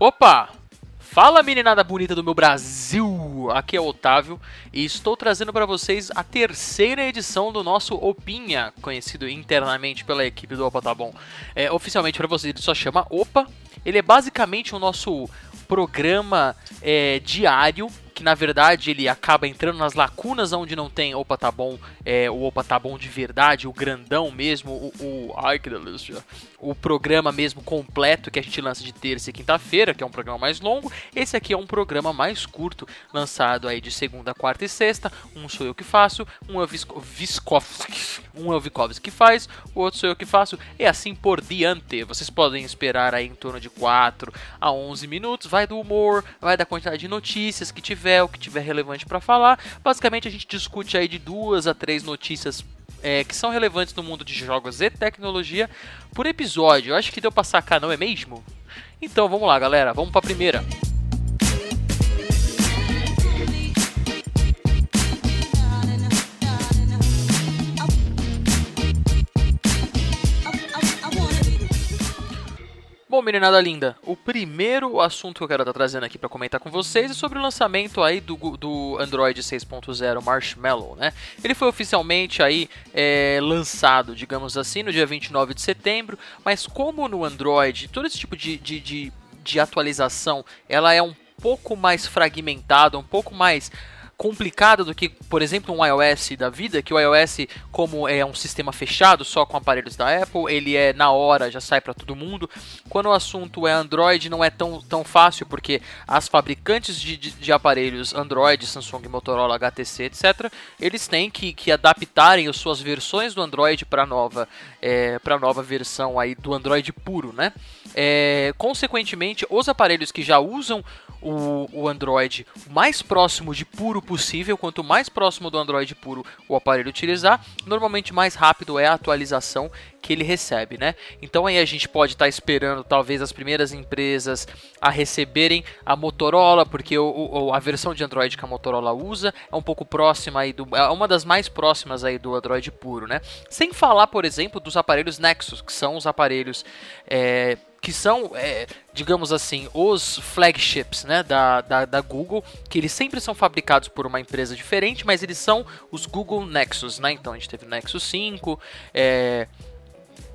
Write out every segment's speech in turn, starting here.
Opa! Fala meninada bonita do meu Brasil! Aqui é o Otávio e estou trazendo para vocês a terceira edição do nosso Opinha, conhecido internamente pela equipe do Opa Tá Bom. É, oficialmente para vocês ele só chama Opa. Ele é basicamente o nosso programa é, diário que na verdade ele acaba entrando nas lacunas onde não tem opa tá bom, é, o opa tá bom de verdade, o grandão mesmo, o, o ai que delícia, o programa mesmo completo que a gente lança de terça e quinta-feira, que é um programa mais longo. Esse aqui é um programa mais curto, lançado aí de segunda, quarta e sexta. Um sou eu que faço, um é o Visco, um é o Vikovski que faz, o outro sou eu que faço, e assim por diante. Vocês podem esperar aí em torno de 4 a 11 minutos, vai do humor, vai da quantidade de notícias que tiver tiver, o que tiver relevante para falar. Basicamente a gente discute aí de duas a três notícias é, que são relevantes no mundo de jogos e tecnologia por episódio. Eu acho que deu pra sacar, não é mesmo? Então vamos lá, galera, vamos pra primeira. Meninada linda, o primeiro assunto que eu quero estar trazendo aqui para comentar com vocês é sobre o lançamento aí do, do Android 6.0 Marshmallow, né? Ele foi oficialmente aí é, lançado, digamos assim, no dia 29 de setembro, mas como no Android, todo esse tipo de, de, de, de atualização, ela é um pouco mais fragmentada, um pouco mais complicada do que, por exemplo, um iOS da vida, que o iOS, como é um sistema fechado só com aparelhos da Apple, ele é na hora, já sai para todo mundo. Quando o assunto é Android, não é tão, tão fácil, porque as fabricantes de, de, de aparelhos Android, Samsung, Motorola, HTC, etc., eles têm que, que adaptarem as suas versões do Android para nova, é, para nova versão aí do Android puro, né? É, consequentemente, os aparelhos que já usam o, o Android mais próximo de puro possível. Quanto mais próximo do Android puro o aparelho utilizar, normalmente mais rápido é a atualização que ele recebe, né? Então aí a gente pode estar tá esperando talvez as primeiras empresas a receberem a Motorola, porque o, o, a versão de Android que a Motorola usa é um pouco próxima aí do, é uma das mais próximas aí do Android puro, né? Sem falar, por exemplo, dos aparelhos Nexus, que são os aparelhos é, que são, é, digamos assim, os flagships né, da, da, da, Google, que eles sempre são fabricados por uma empresa diferente, mas eles são os Google Nexus, né? Então a gente teve o Nexus 5, é,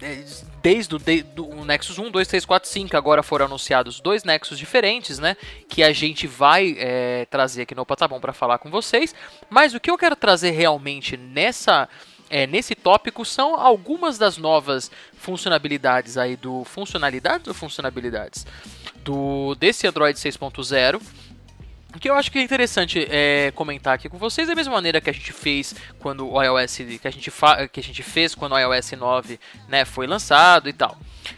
é, desde o, de, do, Nexus 1, 2, 3, 4, 5, agora foram anunciados dois Nexus diferentes, né? Que a gente vai é, trazer aqui no Opa Tá para falar com vocês. Mas o que eu quero trazer realmente nessa é, nesse tópico são algumas das novas funcionalidades aí do funcionalidades ou funcionalidades do desse Android 6.0 o que eu acho que é interessante é, comentar aqui com vocês é a mesma maneira que a gente fez quando o iOS que a gente, que a gente fez quando o iOS 9 né, foi lançado e tal.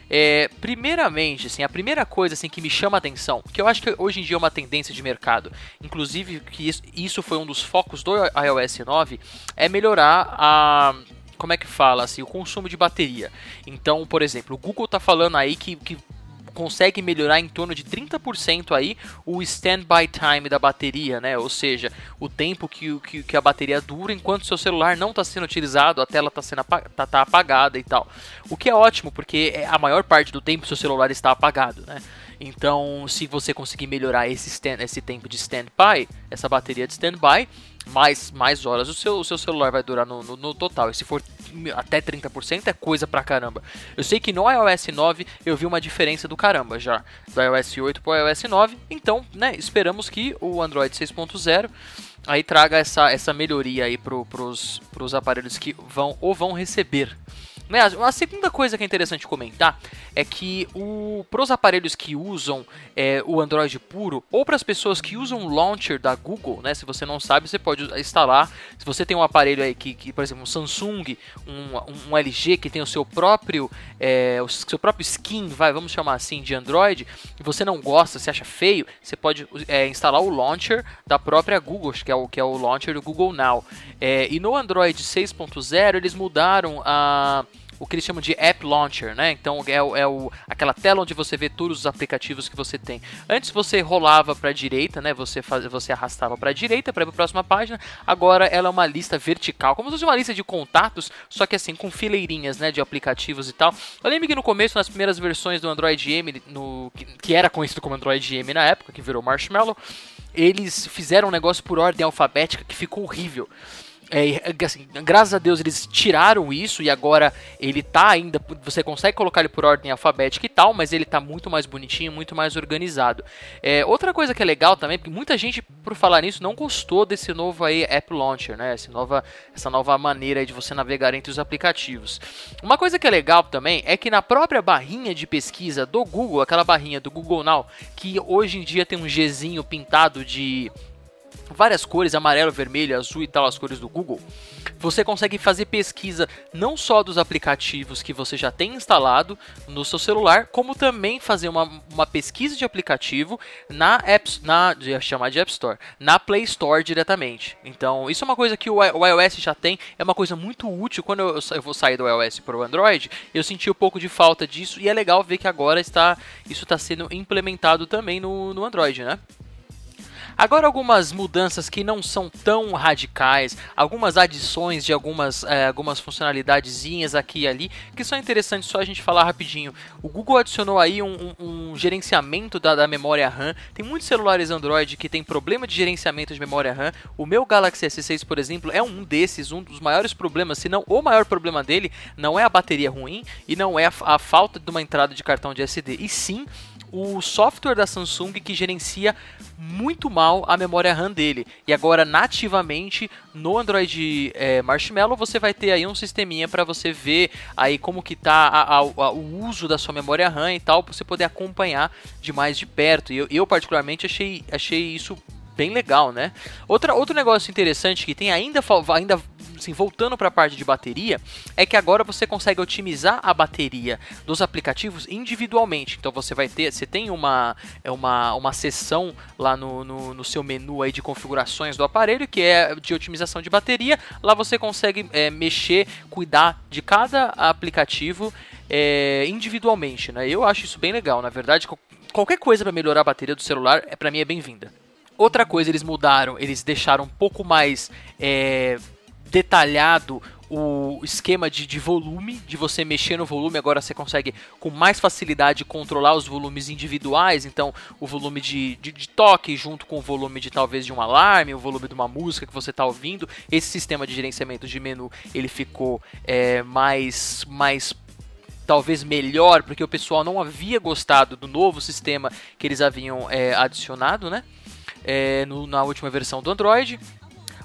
É, primeiramente, assim, a primeira coisa assim que me chama a atenção, que eu acho que hoje em dia é uma tendência de mercado, inclusive que isso, isso foi um dos focos do iOS 9, é melhorar a como é que fala assim, o consumo de bateria. Então, por exemplo, o Google está falando aí que, que consegue melhorar em torno de 30% aí o standby time da bateria, né? Ou seja, o tempo que, que, que a bateria dura enquanto seu celular não está sendo utilizado, a tela está sendo tá, tá apagada e tal. O que é ótimo, porque é, a maior parte do tempo seu celular está apagado, né? Então, se você conseguir melhorar esse, stand, esse tempo de standby, essa bateria de standby, mais, mais horas o seu, o seu celular vai durar no, no, no, total. E se for até 30% é coisa pra caramba. Eu sei que no iOS 9 eu vi uma diferença do caramba já, do iOS 8 pro iOS 9. Então, né, esperamos que o Android 6.0 aí traga essa, essa melhoria aí pro, pros, pros aparelhos que vão ou vão receber né, a segunda coisa que é interessante comentar é que para os aparelhos que usam é, o Android puro, ou para as pessoas que usam o launcher da Google, né, se você não sabe, você pode instalar. Se você tem um aparelho aí que, que por exemplo, um Samsung, um, um, LG que tem o seu próprio, é, o seu próprio skin, vai, vamos chamar assim, de Android, e você não gosta, você acha feio, você pode é, instalar o launcher da própria Google, que é o, que é o launcher do Google Now. É, e no Android 6.0 eles mudaram a o que eles chamam de App Launcher, né? Então é, é o, aquela tela onde você vê todos os aplicativos que você tem. Antes você rolava para a direita, né? Você faz, você arrastava para a direita para ir para a próxima página. Agora ela é uma lista vertical, como se fosse uma lista de contatos, só que assim com fileirinhas, né? De aplicativos e tal. Eu lembro que no começo, nas primeiras versões do Android M, no, que, que era conhecido como Android M na época, que virou Marshmallow, eles fizeram um negócio por ordem alfabética que ficou horrível. É, assim, graças a Deus eles tiraram isso e agora ele tá ainda. Você consegue colocar ele por ordem alfabética e tal, mas ele tá muito mais bonitinho, muito mais organizado. É, outra coisa que é legal também, porque muita gente, por falar nisso, não gostou desse novo aí App Launcher, né? Essa nova, essa nova maneira de você navegar entre os aplicativos. Uma coisa que é legal também é que na própria barrinha de pesquisa do Google, aquela barrinha do Google Now, que hoje em dia tem um Gzinho pintado de várias cores, amarelo, vermelho, azul e tal, as cores do Google, você consegue fazer pesquisa não só dos aplicativos que você já tem instalado no seu celular, como também fazer uma, uma pesquisa de aplicativo na App, na ia chamar de App Store, na Play Store diretamente. Então, isso é uma coisa que o, o iOS já tem, é uma coisa muito útil. Quando eu, eu vou sair do iOS para o Android, eu senti um pouco de falta disso e é legal ver que agora está isso está sendo implementado também no, no Android, né? Agora algumas mudanças que não são tão radicais, algumas adições de algumas, é, algumas funcionalidadezinhas aqui e ali, que são interessantes só a gente falar rapidinho. O Google adicionou aí um, um, um gerenciamento da, da, memória RAM. Tem muitos celulares Android que tem problema de gerenciamento de memória RAM. O meu Galaxy S6, por exemplo, é um desses, um dos maiores problemas, se não o maior problema dele, não é a bateria ruim e não é a, a falta de uma entrada de cartão de SD, e sim o software da Samsung que gerencia muito mal a memória RAM dele. E agora, nativamente, no Android é, Marshmallow, você vai ter aí um sisteminha para você ver aí como que tá a, a, a, o uso da sua memória RAM e tal, para você poder acompanhar de mais de perto. E eu, eu particularmente, achei, achei isso bem legal, né? Outra, outro negócio interessante que tem ainda, ainda assim, voltando para a parte de bateria, é que agora você consegue otimizar a bateria dos aplicativos individualmente. Então você vai ter, você tem uma, é uma, uma seção lá no, no, no seu menu aí de configurações do aparelho que é de otimização de bateria. Lá você consegue é, mexer, cuidar de cada aplicativo é, individualmente, né? Eu acho isso bem legal. Na verdade, qualquer coisa para melhorar a bateria do celular, é para mim é bem-vinda. Outra coisa eles mudaram, eles deixaram um pouco mais é, detalhado o esquema de, de, volume, de você mexer no volume, agora você consegue com mais facilidade controlar os volumes individuais, então o volume de, de, de toque junto com o volume de talvez de um alarme, o volume de uma música que você está ouvindo, esse sistema de gerenciamento de menu ele ficou é, mais, mais talvez melhor, porque o pessoal não havia gostado do novo sistema que eles haviam é, adicionado, né? É, no, na última versão do Android.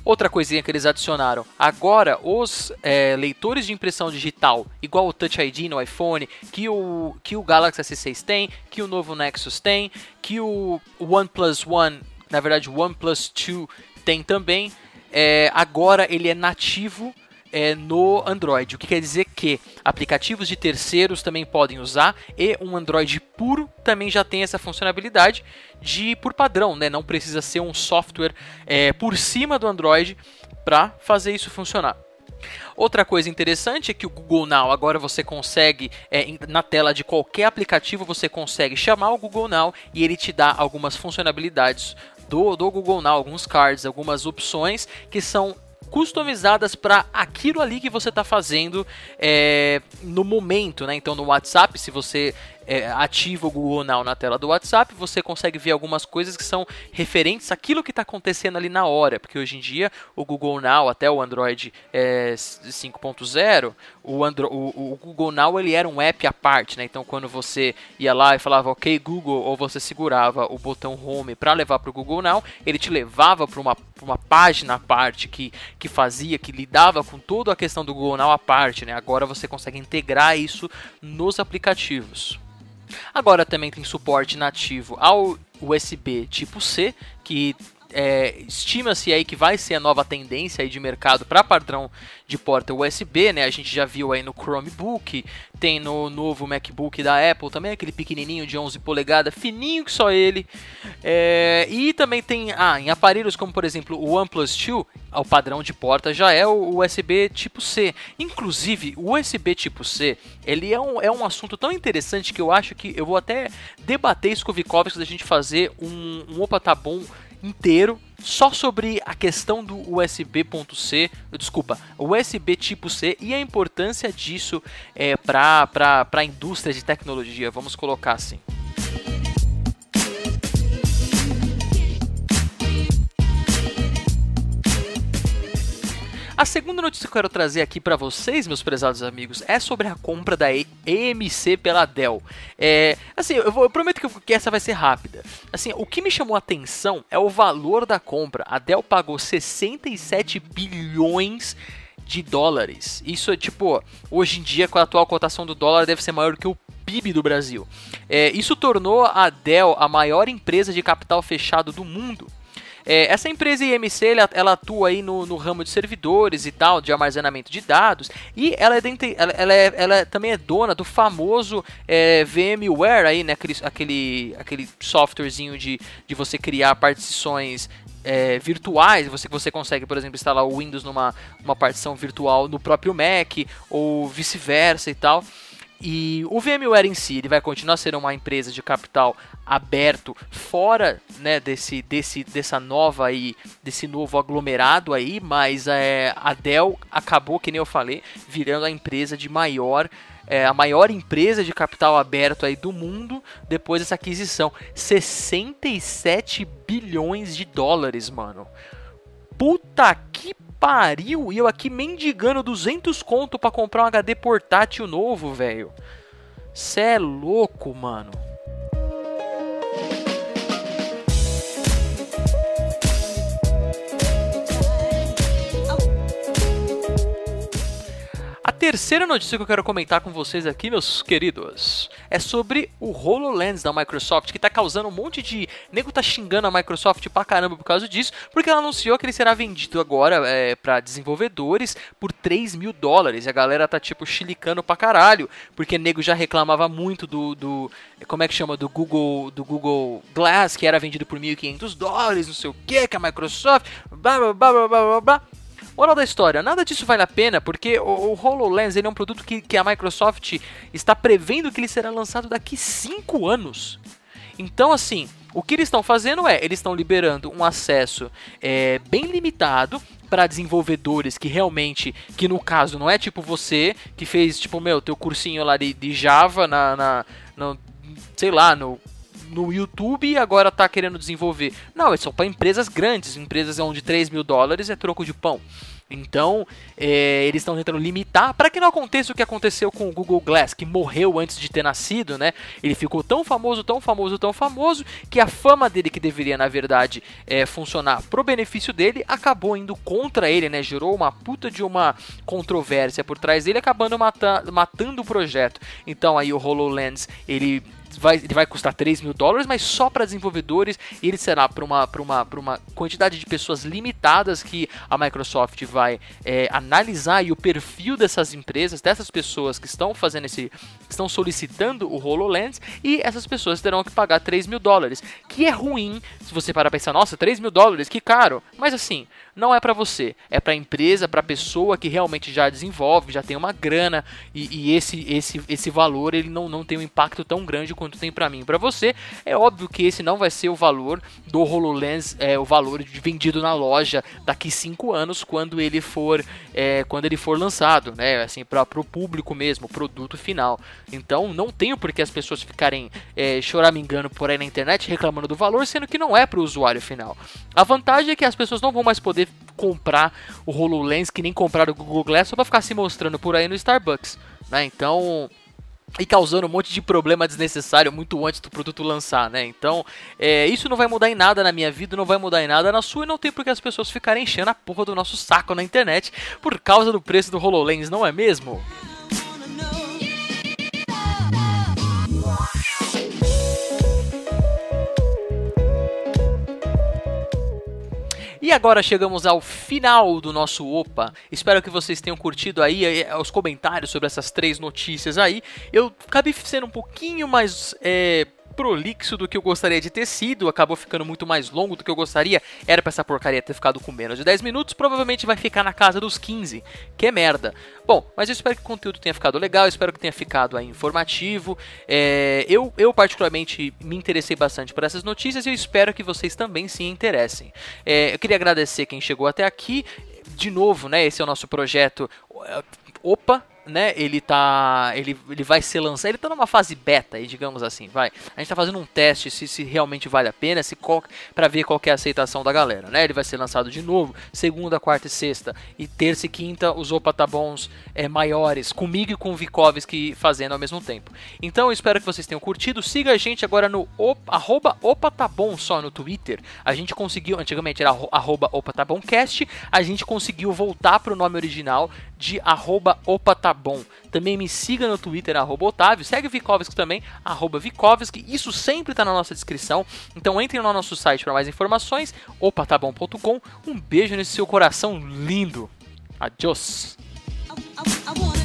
Outra coisinha que eles adicionaram: agora os é, leitores de impressão digital, igual o Touch ID no iPhone, que o, que o Galaxy S6 tem, que o novo Nexus tem, que o OnePlus One, na verdade o OnePlus 2 tem também. É, agora ele é nativo é, no Android. O que quer dizer que aplicativos de terceiros também podem usar e um Android puro também já tem essa funcionalidade de por padrão, né? Não precisa ser um software é, por cima do Android para fazer isso funcionar. Outra coisa interessante é que o Google Now agora você consegue, é, na tela de qualquer aplicativo, você consegue chamar o Google Now e ele te dá algumas funcionalidades do, do Google Now, alguns cards, algumas opções que são customizadas para aquilo ali que você está fazendo é, no momento, né? Então no WhatsApp, se você é, ativa o Google Now na tela do WhatsApp, você consegue ver algumas coisas que são referentes àquilo que está acontecendo ali na hora, porque hoje em dia o Google Now, até o Android é, 5.0, o, Andro o, o, Google Now ele era um app à parte, né? Então quando você ia lá e falava OK Google ou você segurava o botão Home para levar para o Google Now, ele te levava para uma, uma página à parte que, que fazia, que lidava com toda a questão do Google Now à parte, né? Agora você consegue integrar isso nos aplicativos. Agora também tem suporte nativo ao USB tipo C, que é, estima-se aí que vai ser a nova tendência aí de mercado para padrão de porta USB, né? A gente já viu aí no Chromebook, tem no novo MacBook da Apple também, aquele pequenininho de 11 polegadas, fininho que só ele. É, e também tem, ah, em aparelhos como por exemplo o OnePlus 2, o padrão de porta já é o USB tipo C. Inclusive, o USB tipo C, ele é um, é um assunto tão interessante que eu acho que eu vou até debater isso com o Vikovski da gente fazer um, um Opa Tá Bom inteiro só sobre a questão do USB.C, desculpa, USB tipo C e a importância disso é, para a indústria de tecnologia, vamos colocar assim. A segunda notícia que eu quero trazer aqui para vocês, meus prezados amigos, é sobre a compra da EMC pela Dell. É, assim, eu, vou, eu prometo que, essa vai ser rápida. Assim, o que me chamou a atenção é o valor da compra. A Dell pagou 67 bilhões de dólares. Isso é tipo, hoje em dia, com a atual cotação do dólar, deve ser maior do que o PIB do Brasil. É, isso tornou a Dell a maior empresa de capital fechado do mundo. É, essa empresa IMC ela, ela atua aí no, no, ramo de servidores e tal, de armazenamento de dados, e ela, é, dente, ela, ela, é, ela também é dona do famoso é, VMware aí, né, aquele, aquele, aquele softwarezinho de, de você criar partições é, virtuais, você, você consegue, por exemplo, instalar o Windows numa uma partição virtual no próprio Mac, ou vice-versa e tal. E o VMware em si, ele vai continuar sendo uma empresa de capital aberto fora, né, desse, desse, dessa nova aí, desse novo aglomerado aí, mas é, a Dell acabou, que nem eu falei, virando a empresa de maior é, a maior empresa de capital aberto aí do mundo depois dessa aquisição. 67 bilhões de dólares, mano. Puta que pariu! E eu aqui mendigando 200 conto para comprar um HD portátil novo, velho. Cê é louco, mano. Terceira notícia que eu quero comentar com vocês aqui, meus queridos, é sobre o HoloLens da Microsoft, que tá causando um monte de. Nego tá xingando a Microsoft pra caramba por causa disso, porque ela anunciou que ele será vendido agora é, para desenvolvedores por 3 mil dólares. E a galera tá tipo chilicando pra caralho, porque nego já reclamava muito do. do como é que chama? Do Google, do Google Glass, que era vendido por 1.500 dólares, não sei o que, que a Microsoft. blá blá blá blá blá blá. Moral da história, nada disso vale a pena, porque o, o HoloLens ele é um produto que, que a Microsoft está prevendo que ele será lançado daqui 5 anos. Então, assim, o que eles estão fazendo é, eles estão liberando um acesso é, bem limitado para desenvolvedores que realmente, que no caso não é tipo você que fez tipo meu teu cursinho lá de, de Java na, na no, sei lá no no YouTube e agora está querendo desenvolver. Não, é só para empresas grandes, empresas onde 3 mil dólares é troco de pão. Então, é, eles estão tentando limitar para que não aconteça o que aconteceu com o Google Glass, que morreu antes de ter nascido, né? Ele ficou tão famoso, tão famoso, tão famoso, que a fama dele, que deveria, na verdade, é, funcionar pro benefício dele, acabou indo contra ele, né? Gerou uma puta de uma controvérsia por trás dele, acabando mata matando o projeto. Então, aí o HoloLens, ele vai, ele vai custar 3 mil dólares, mas só para desenvolvedores e ele será para uma, uma, uma quantidade de pessoas limitadas que a Microsoft vai é, analisar e o perfil dessas empresas, dessas pessoas que estão fazendo esse, estão solicitando o HoloLens e essas pessoas terão que pagar 3 mil dólares, que é ruim se você parar pensar, nossa, 3 mil dólares, que caro, mas assim, não é para você, é para a empresa, para a pessoa que realmente já desenvolve, já tem uma grana e, e, esse, esse, esse valor ele não, não tem um impacto tão grande quanto tem para mim para você. É óbvio que esse não vai ser o valor do HoloLens, é, o valor vendido na loja daqui 5 anos quando ele for é, quando ele for lançado, né? Assim, para o público mesmo, produto final. Então não tenho por que as pessoas ficarem é, choramingando por aí na internet reclamando do valor, sendo que não é para o usuário final. A vantagem é que as pessoas não vão mais poder comprar o HoloLens que nem compraram o Google Glass só para ficar se mostrando por aí no Starbucks, né? Então e causando um monte de problema desnecessário muito antes do produto lançar, né? Então, é, isso não vai mudar em nada na minha vida, não vai mudar em nada na sua e não tem por que as pessoas ficarem enchendo a porra do nosso saco na internet por causa do preço do HoloLens, não é mesmo? E agora chegamos ao final do nosso Opa. Espero que vocês tenham curtido aí eh, os comentários sobre essas três notícias aí. Eu acabei sendo um pouquinho mais é, prolixo do que eu gostaria de ter sido, acabou ficando muito mais longo do que eu gostaria. Era pra essa porcaria ter ficado com menos de 10 minutos, provavelmente vai ficar na casa dos 15, que é merda. Bom, mas eu espero que o conteúdo tenha ficado legal, espero que tenha ficado aí informativo. É, eu, eu, particularmente, me interessei bastante por essas notícias e eu espero que vocês também se interessem. É, eu queria agradecer quem chegou até aqui. De novo, né? Esse é o nosso projeto. Opa, né, ele tá. Ele, ele vai ser lançado. Ele tá numa fase beta digamos assim, vai. A gente tá fazendo um teste se, se realmente vale a pena, se para ver qual é a aceitação da galera, né? Ele vai ser lançado de novo, segunda, quarta e sexta. E terça e quinta, os Opa Tá Bons é, maiores, comigo e com o Vikovski fazendo ao mesmo tempo. Então eu espero que vocês tenham curtido. Siga a gente agora no opa, arroba Tá Bom só no Twitter. A gente conseguiu, antigamente era arroba Opa Tá a gente conseguiu voltar pro nome original de arroba Opa Tá. Também me siga no Twitter, arroba Otávio. Segue o Vikovski também, arroba Vikovski. Isso sempre está na nossa descrição. Então entre no nosso site para mais informações, opatabom.com. Um beijo nesse seu coração lindo. Adiós. I, I, I